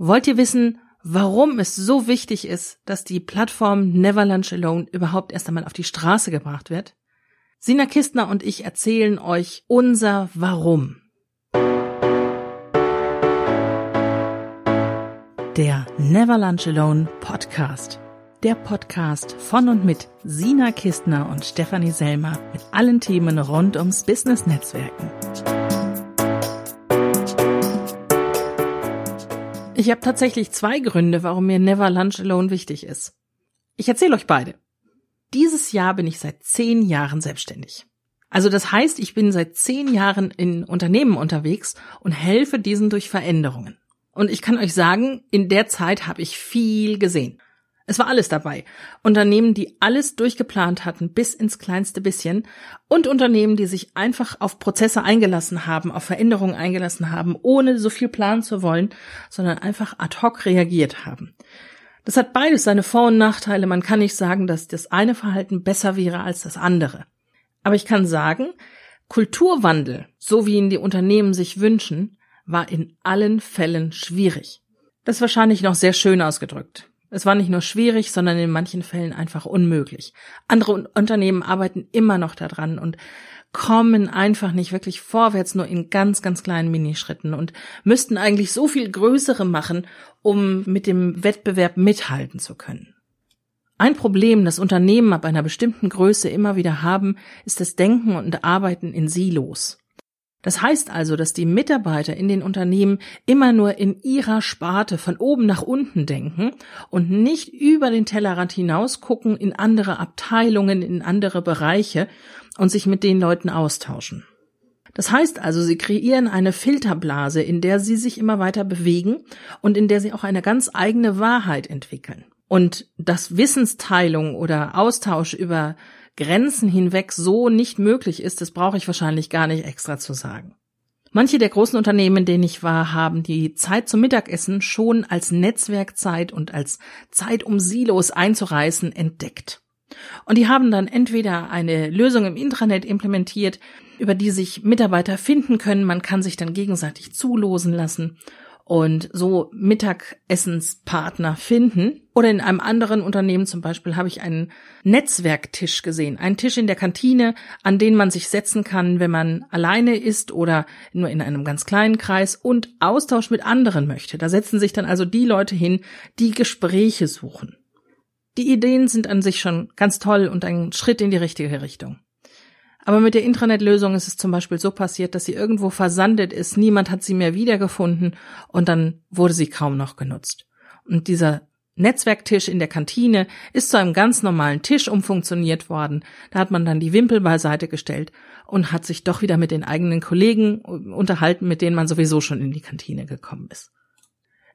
Wollt ihr wissen, warum es so wichtig ist, dass die Plattform Never Lunch Alone überhaupt erst einmal auf die Straße gebracht wird? Sina Kistner und ich erzählen euch unser Warum. Der Never Lunch Alone Podcast. Der Podcast von und mit Sina Kistner und Stefanie Selmer mit allen Themen rund ums Business Netzwerken. Ich habe tatsächlich zwei Gründe, warum mir Never Lunch Alone wichtig ist. Ich erzähle euch beide. Dieses Jahr bin ich seit zehn Jahren selbstständig. Also das heißt, ich bin seit zehn Jahren in Unternehmen unterwegs und helfe diesen durch Veränderungen. Und ich kann euch sagen, in der Zeit habe ich viel gesehen. Es war alles dabei. Unternehmen, die alles durchgeplant hatten, bis ins kleinste bisschen. Und Unternehmen, die sich einfach auf Prozesse eingelassen haben, auf Veränderungen eingelassen haben, ohne so viel planen zu wollen, sondern einfach ad hoc reagiert haben. Das hat beides seine Vor- und Nachteile. Man kann nicht sagen, dass das eine Verhalten besser wäre als das andere. Aber ich kann sagen, Kulturwandel, so wie ihn die Unternehmen sich wünschen, war in allen Fällen schwierig. Das ist wahrscheinlich noch sehr schön ausgedrückt. Es war nicht nur schwierig, sondern in manchen Fällen einfach unmöglich. Andere Unternehmen arbeiten immer noch daran und kommen einfach nicht wirklich vorwärts, nur in ganz, ganz kleinen Minischritten und müssten eigentlich so viel größere machen, um mit dem Wettbewerb mithalten zu können. Ein Problem, das Unternehmen ab einer bestimmten Größe immer wieder haben, ist das Denken und Arbeiten in Silos. Das heißt also, dass die Mitarbeiter in den Unternehmen immer nur in ihrer Sparte von oben nach unten denken und nicht über den Tellerrand hinaus gucken in andere Abteilungen, in andere Bereiche und sich mit den Leuten austauschen. Das heißt also, sie kreieren eine Filterblase, in der sie sich immer weiter bewegen und in der sie auch eine ganz eigene Wahrheit entwickeln. Und dass Wissensteilung oder Austausch über Grenzen hinweg so nicht möglich ist, das brauche ich wahrscheinlich gar nicht extra zu sagen. Manche der großen Unternehmen, in denen ich war, haben die Zeit zum Mittagessen schon als Netzwerkzeit und als Zeit, um Silos einzureißen, entdeckt. Und die haben dann entweder eine Lösung im Intranet implementiert, über die sich Mitarbeiter finden können, man kann sich dann gegenseitig zulosen lassen und so Mittagessenspartner finden. Oder in einem anderen Unternehmen zum Beispiel habe ich einen Netzwerktisch gesehen. Einen Tisch in der Kantine, an den man sich setzen kann, wenn man alleine ist oder nur in einem ganz kleinen Kreis und Austausch mit anderen möchte. Da setzen sich dann also die Leute hin, die Gespräche suchen. Die Ideen sind an sich schon ganz toll und ein Schritt in die richtige Richtung. Aber mit der Intranet-Lösung ist es zum Beispiel so passiert, dass sie irgendwo versandet ist, niemand hat sie mehr wiedergefunden und dann wurde sie kaum noch genutzt. Und dieser Netzwerktisch in der Kantine ist zu einem ganz normalen Tisch umfunktioniert worden. Da hat man dann die Wimpel beiseite gestellt und hat sich doch wieder mit den eigenen Kollegen unterhalten, mit denen man sowieso schon in die Kantine gekommen ist.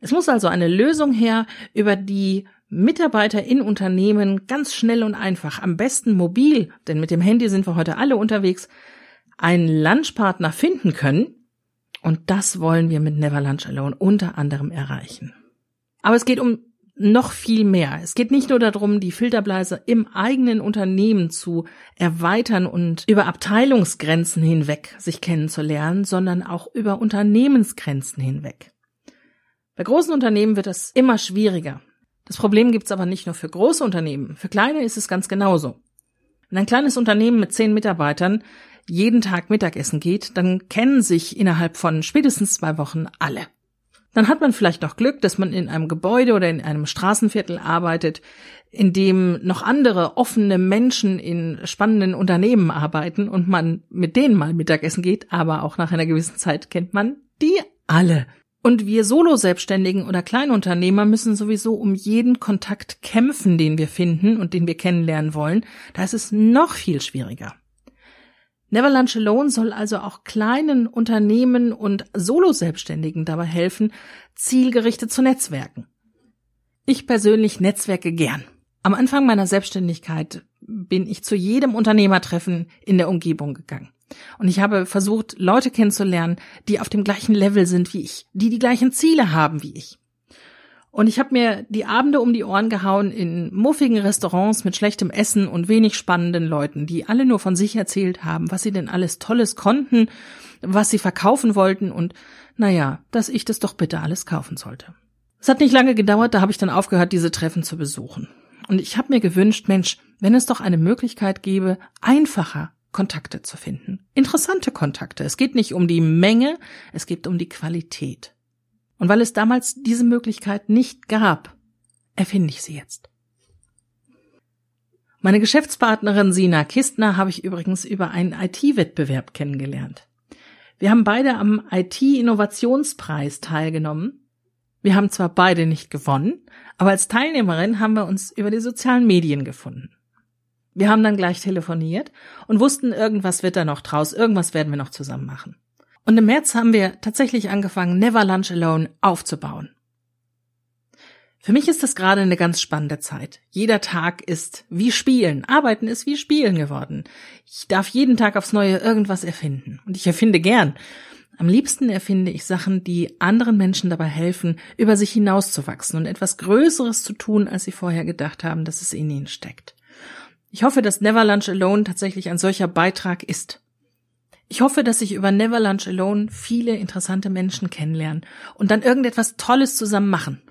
Es muss also eine Lösung her, über die Mitarbeiter in Unternehmen ganz schnell und einfach, am besten mobil, denn mit dem Handy sind wir heute alle unterwegs, einen Lunchpartner finden können. Und das wollen wir mit Never Lunch Alone unter anderem erreichen. Aber es geht um noch viel mehr. Es geht nicht nur darum, die Filterbleise im eigenen Unternehmen zu erweitern und über Abteilungsgrenzen hinweg sich kennenzulernen, sondern auch über Unternehmensgrenzen hinweg. Bei großen Unternehmen wird es immer schwieriger, das Problem gibt's aber nicht nur für große Unternehmen. Für kleine ist es ganz genauso. Wenn ein kleines Unternehmen mit zehn Mitarbeitern jeden Tag Mittagessen geht, dann kennen sich innerhalb von spätestens zwei Wochen alle. Dann hat man vielleicht noch Glück, dass man in einem Gebäude oder in einem Straßenviertel arbeitet, in dem noch andere offene Menschen in spannenden Unternehmen arbeiten und man mit denen mal Mittagessen geht, aber auch nach einer gewissen Zeit kennt man die alle. Und wir Solo-Selbstständigen oder Kleinunternehmer müssen sowieso um jeden Kontakt kämpfen, den wir finden und den wir kennenlernen wollen. Da ist es noch viel schwieriger. Never Lunch Alone soll also auch kleinen Unternehmen und Solo-Selbstständigen dabei helfen, zielgerichtet zu netzwerken. Ich persönlich netzwerke gern. Am Anfang meiner Selbstständigkeit bin ich zu jedem Unternehmertreffen in der Umgebung gegangen. Und ich habe versucht, Leute kennenzulernen, die auf dem gleichen Level sind wie ich, die die gleichen Ziele haben wie ich. Und ich habe mir die Abende um die Ohren gehauen in muffigen Restaurants mit schlechtem Essen und wenig spannenden Leuten, die alle nur von sich erzählt haben, was sie denn alles Tolles konnten, was sie verkaufen wollten und naja, dass ich das doch bitte alles kaufen sollte. Es hat nicht lange gedauert, da habe ich dann aufgehört, diese Treffen zu besuchen. Und ich habe mir gewünscht, Mensch, wenn es doch eine Möglichkeit gäbe, einfacher Kontakte zu finden. Interessante Kontakte. Es geht nicht um die Menge, es geht um die Qualität. Und weil es damals diese Möglichkeit nicht gab, erfinde ich sie jetzt. Meine Geschäftspartnerin Sina Kistner habe ich übrigens über einen IT-Wettbewerb kennengelernt. Wir haben beide am IT-Innovationspreis teilgenommen wir haben zwar beide nicht gewonnen, aber als Teilnehmerin haben wir uns über die sozialen Medien gefunden. Wir haben dann gleich telefoniert und wussten, irgendwas wird da noch draus, irgendwas werden wir noch zusammen machen. Und im März haben wir tatsächlich angefangen, Never Lunch Alone aufzubauen. Für mich ist das gerade eine ganz spannende Zeit. Jeder Tag ist wie Spielen. Arbeiten ist wie Spielen geworden. Ich darf jeden Tag aufs Neue irgendwas erfinden. Und ich erfinde gern. Am liebsten erfinde ich Sachen, die anderen Menschen dabei helfen, über sich hinauszuwachsen und etwas Größeres zu tun, als sie vorher gedacht haben, dass es in ihnen steckt. Ich hoffe, dass Never Lunch Alone tatsächlich ein solcher Beitrag ist. Ich hoffe, dass ich über Never Lunch Alone viele interessante Menschen kennenlernen und dann irgendetwas Tolles zusammen machen.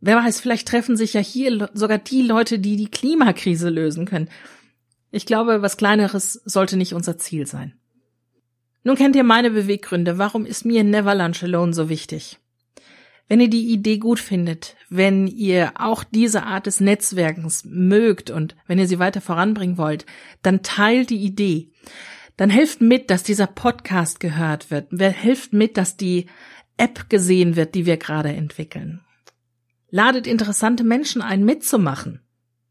Wer weiß, vielleicht treffen sich ja hier sogar die Leute, die die Klimakrise lösen können. Ich glaube, was kleineres sollte nicht unser Ziel sein. Nun kennt ihr meine Beweggründe. Warum ist mir Never Lunch Alone so wichtig? Wenn ihr die Idee gut findet, wenn ihr auch diese Art des Netzwerkens mögt und wenn ihr sie weiter voranbringen wollt, dann teilt die Idee. Dann helft mit, dass dieser Podcast gehört wird. Helft mit, dass die App gesehen wird, die wir gerade entwickeln. Ladet interessante Menschen ein, mitzumachen.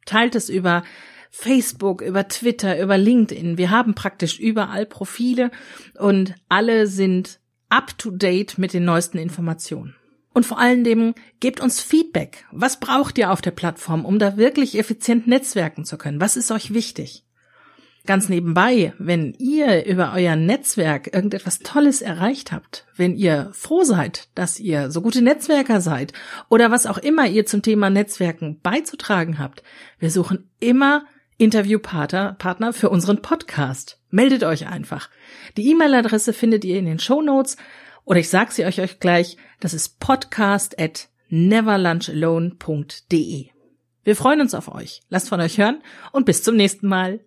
Teilt es über Facebook, über Twitter, über LinkedIn. Wir haben praktisch überall Profile und alle sind up to date mit den neuesten Informationen. Und vor allen Dingen gebt uns Feedback. Was braucht ihr auf der Plattform, um da wirklich effizient netzwerken zu können? Was ist euch wichtig? Ganz nebenbei, wenn ihr über euer Netzwerk irgendetwas Tolles erreicht habt, wenn ihr froh seid, dass ihr so gute Netzwerker seid oder was auch immer ihr zum Thema Netzwerken beizutragen habt, wir suchen immer Interviewpartner Partner für unseren Podcast. Meldet euch einfach. Die E-Mail-Adresse findet ihr in den Show Notes oder ich sage sie euch, euch gleich. Das ist podcast at neverlunchalone.de. Wir freuen uns auf euch. Lasst von euch hören und bis zum nächsten Mal.